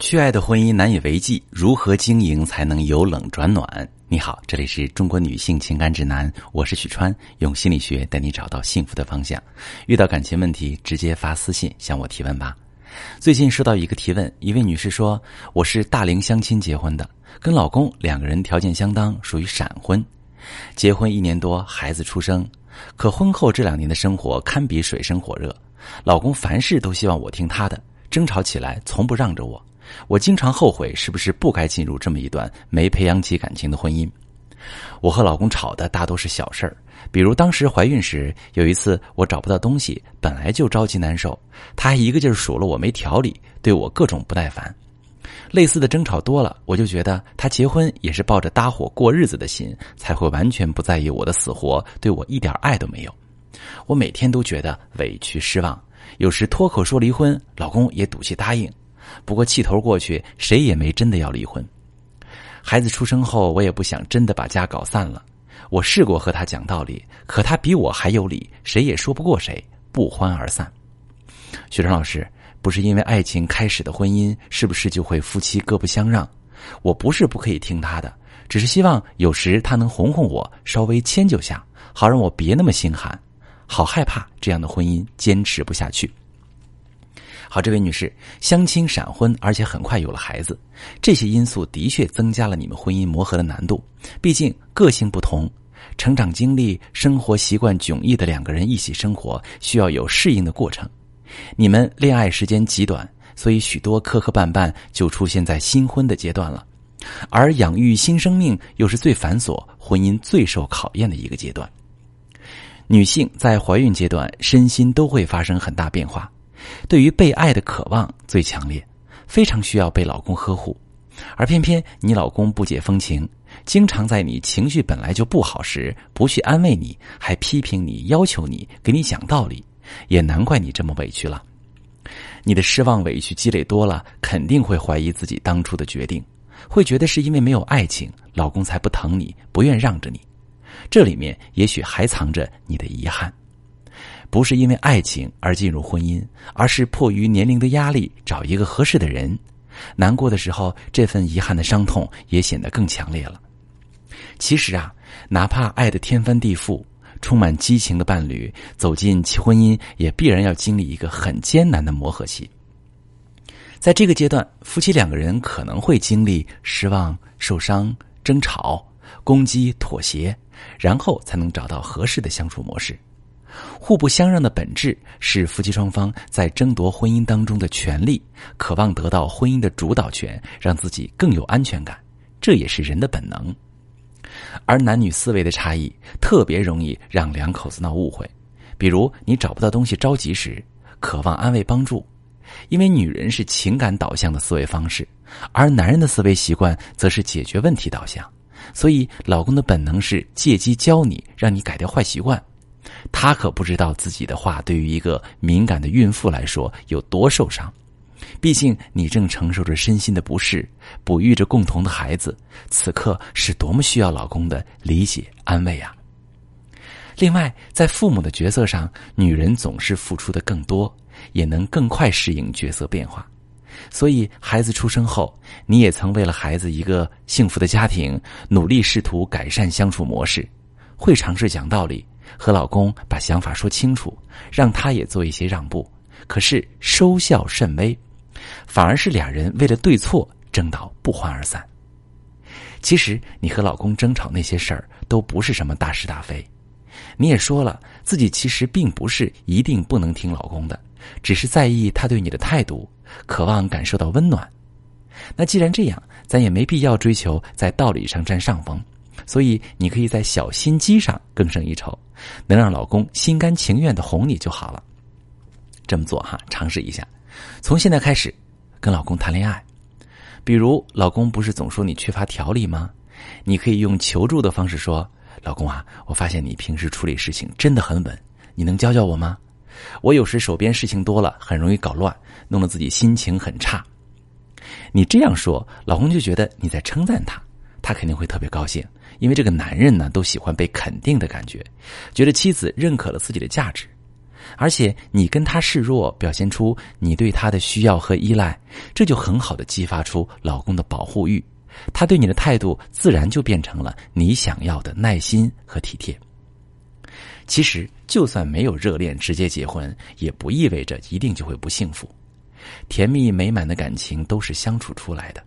去爱的婚姻难以为继，如何经营才能由冷转暖？你好，这里是中国女性情感指南，我是许川，用心理学带你找到幸福的方向。遇到感情问题，直接发私信向我提问吧。最近收到一个提问，一位女士说：“我是大龄相亲结婚的，跟老公两个人条件相当，属于闪婚。结婚一年多，孩子出生，可婚后这两年的生活堪比水深火热，老公凡事都希望我听他的，争吵起来从不让着我。”我经常后悔，是不是不该进入这么一段没培养起感情的婚姻？我和老公吵的大多是小事儿，比如当时怀孕时，有一次我找不到东西，本来就着急难受，他还一个劲儿数落我没条理，对我各种不耐烦。类似的争吵多了，我就觉得他结婚也是抱着搭伙过日子的心，才会完全不在意我的死活，对我一点爱都没有。我每天都觉得委屈失望，有时脱口说离婚，老公也赌气答应。不过气头过去，谁也没真的要离婚。孩子出生后，我也不想真的把家搞散了。我试过和他讲道理，可他比我还有理，谁也说不过谁，不欢而散。学生老师，不是因为爱情开始的婚姻，是不是就会夫妻各不相让？我不是不可以听他的，只是希望有时他能哄哄我，稍微迁就下，好让我别那么心寒。好害怕这样的婚姻坚持不下去。好，这位女士，相亲闪婚，而且很快有了孩子，这些因素的确增加了你们婚姻磨合的难度。毕竟个性不同，成长经历、生活习惯迥异的两个人一起生活，需要有适应的过程。你们恋爱时间极短，所以许多磕磕绊绊就出现在新婚的阶段了。而养育新生命又是最繁琐、婚姻最受考验的一个阶段。女性在怀孕阶段，身心都会发生很大变化。对于被爱的渴望最强烈，非常需要被老公呵护，而偏偏你老公不解风情，经常在你情绪本来就不好时不去安慰你，还批评你、要求你、给你讲道理，也难怪你这么委屈了。你的失望委屈积累多了，肯定会怀疑自己当初的决定，会觉得是因为没有爱情，老公才不疼你，不愿让着你。这里面也许还藏着你的遗憾。不是因为爱情而进入婚姻，而是迫于年龄的压力找一个合适的人。难过的时候，这份遗憾的伤痛也显得更强烈了。其实啊，哪怕爱的天翻地覆、充满激情的伴侣走进婚姻，也必然要经历一个很艰难的磨合期。在这个阶段，夫妻两个人可能会经历失望、受伤、争吵、攻击、妥协，然后才能找到合适的相处模式。互不相让的本质是夫妻双方在争夺婚姻当中的权利，渴望得到婚姻的主导权，让自己更有安全感。这也是人的本能。而男女思维的差异特别容易让两口子闹误会。比如你找不到东西着急时，渴望安慰帮助，因为女人是情感导向的思维方式，而男人的思维习惯则是解决问题导向。所以老公的本能是借机教你，让你改掉坏习惯。他可不知道自己的话对于一个敏感的孕妇来说有多受伤，毕竟你正承受着身心的不适，哺育着共同的孩子，此刻是多么需要老公的理解安慰啊！另外，在父母的角色上，女人总是付出的更多，也能更快适应角色变化。所以，孩子出生后，你也曾为了孩子一个幸福的家庭，努力试图改善相处模式，会尝试讲道理。和老公把想法说清楚，让他也做一些让步，可是收效甚微，反而是俩人为了对错争到不欢而散。其实你和老公争吵那些事儿都不是什么大是大非，你也说了自己其实并不是一定不能听老公的，只是在意他对你的态度，渴望感受到温暖。那既然这样，咱也没必要追求在道理上占上风。所以，你可以在小心机上更胜一筹，能让老公心甘情愿的哄你就好了。这么做哈，尝试一下，从现在开始跟老公谈恋爱。比如，老公不是总说你缺乏条理吗？你可以用求助的方式说：“老公啊，我发现你平时处理事情真的很稳，你能教教我吗？我有时手边事情多了，很容易搞乱，弄得自己心情很差。”你这样说，老公就觉得你在称赞他，他肯定会特别高兴。因为这个男人呢，都喜欢被肯定的感觉，觉得妻子认可了自己的价值。而且你跟他示弱，表现出你对他的需要和依赖，这就很好的激发出老公的保护欲，他对你的态度自然就变成了你想要的耐心和体贴。其实，就算没有热恋直接结婚，也不意味着一定就会不幸福。甜蜜美满的感情都是相处出来的，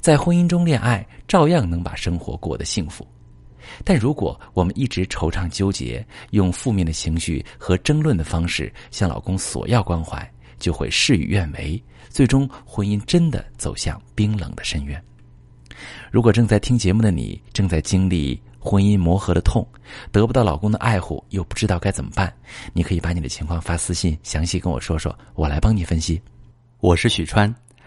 在婚姻中恋爱，照样能把生活过得幸福。但如果我们一直惆怅纠结，用负面的情绪和争论的方式向老公索要关怀，就会事与愿违，最终婚姻真的走向冰冷的深渊。如果正在听节目的你正在经历婚姻磨合的痛，得不到老公的爱护，又不知道该怎么办，你可以把你的情况发私信，详细跟我说说，我来帮你分析。我是许川，